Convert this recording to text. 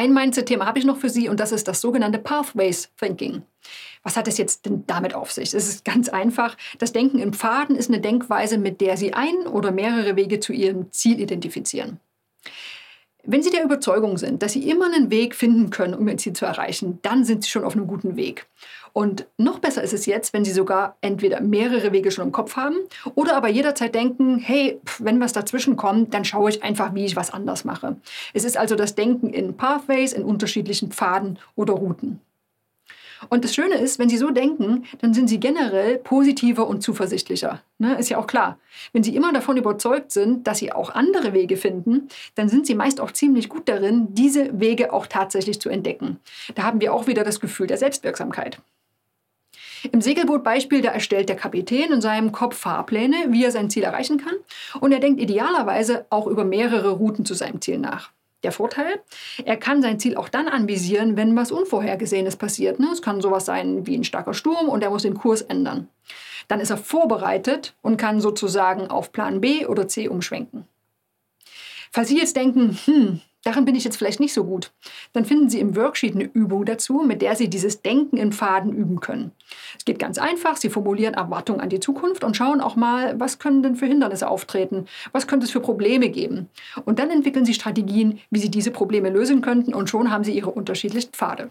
Ein Mindset-Thema habe ich noch für Sie und das ist das sogenannte Pathways Thinking. Was hat es jetzt denn damit auf sich? Es ist ganz einfach. Das Denken in Pfaden ist eine Denkweise, mit der Sie ein oder mehrere Wege zu Ihrem Ziel identifizieren. Wenn Sie der Überzeugung sind, dass Sie immer einen Weg finden können, um Ihr Ziel zu erreichen, dann sind Sie schon auf einem guten Weg. Und noch besser ist es jetzt, wenn Sie sogar entweder mehrere Wege schon im Kopf haben oder aber jederzeit denken, hey, wenn was dazwischen kommt, dann schaue ich einfach, wie ich was anders mache. Es ist also das Denken in Pathways, in unterschiedlichen Pfaden oder Routen. Und das Schöne ist, wenn Sie so denken, dann sind Sie generell positiver und zuversichtlicher. Ne? Ist ja auch klar. Wenn Sie immer davon überzeugt sind, dass Sie auch andere Wege finden, dann sind Sie meist auch ziemlich gut darin, diese Wege auch tatsächlich zu entdecken. Da haben wir auch wieder das Gefühl der Selbstwirksamkeit. Im Segelbootbeispiel, da erstellt der Kapitän in seinem Kopf Fahrpläne, wie er sein Ziel erreichen kann. Und er denkt idealerweise auch über mehrere Routen zu seinem Ziel nach. Der Vorteil, er kann sein Ziel auch dann anvisieren, wenn was Unvorhergesehenes passiert. Ne? Es kann sowas sein wie ein starker Sturm und er muss den Kurs ändern. Dann ist er vorbereitet und kann sozusagen auf Plan B oder C umschwenken. Falls Sie jetzt denken, hm, darin bin ich jetzt vielleicht nicht so gut, dann finden Sie im Worksheet eine Übung dazu, mit der Sie dieses Denken in Faden üben können. Es geht ganz einfach, Sie formulieren Erwartungen an die Zukunft und schauen auch mal, was können denn für Hindernisse auftreten, was könnte es für Probleme geben. Und dann entwickeln Sie Strategien, wie Sie diese Probleme lösen könnten und schon haben Sie Ihre unterschiedlichen Pfade.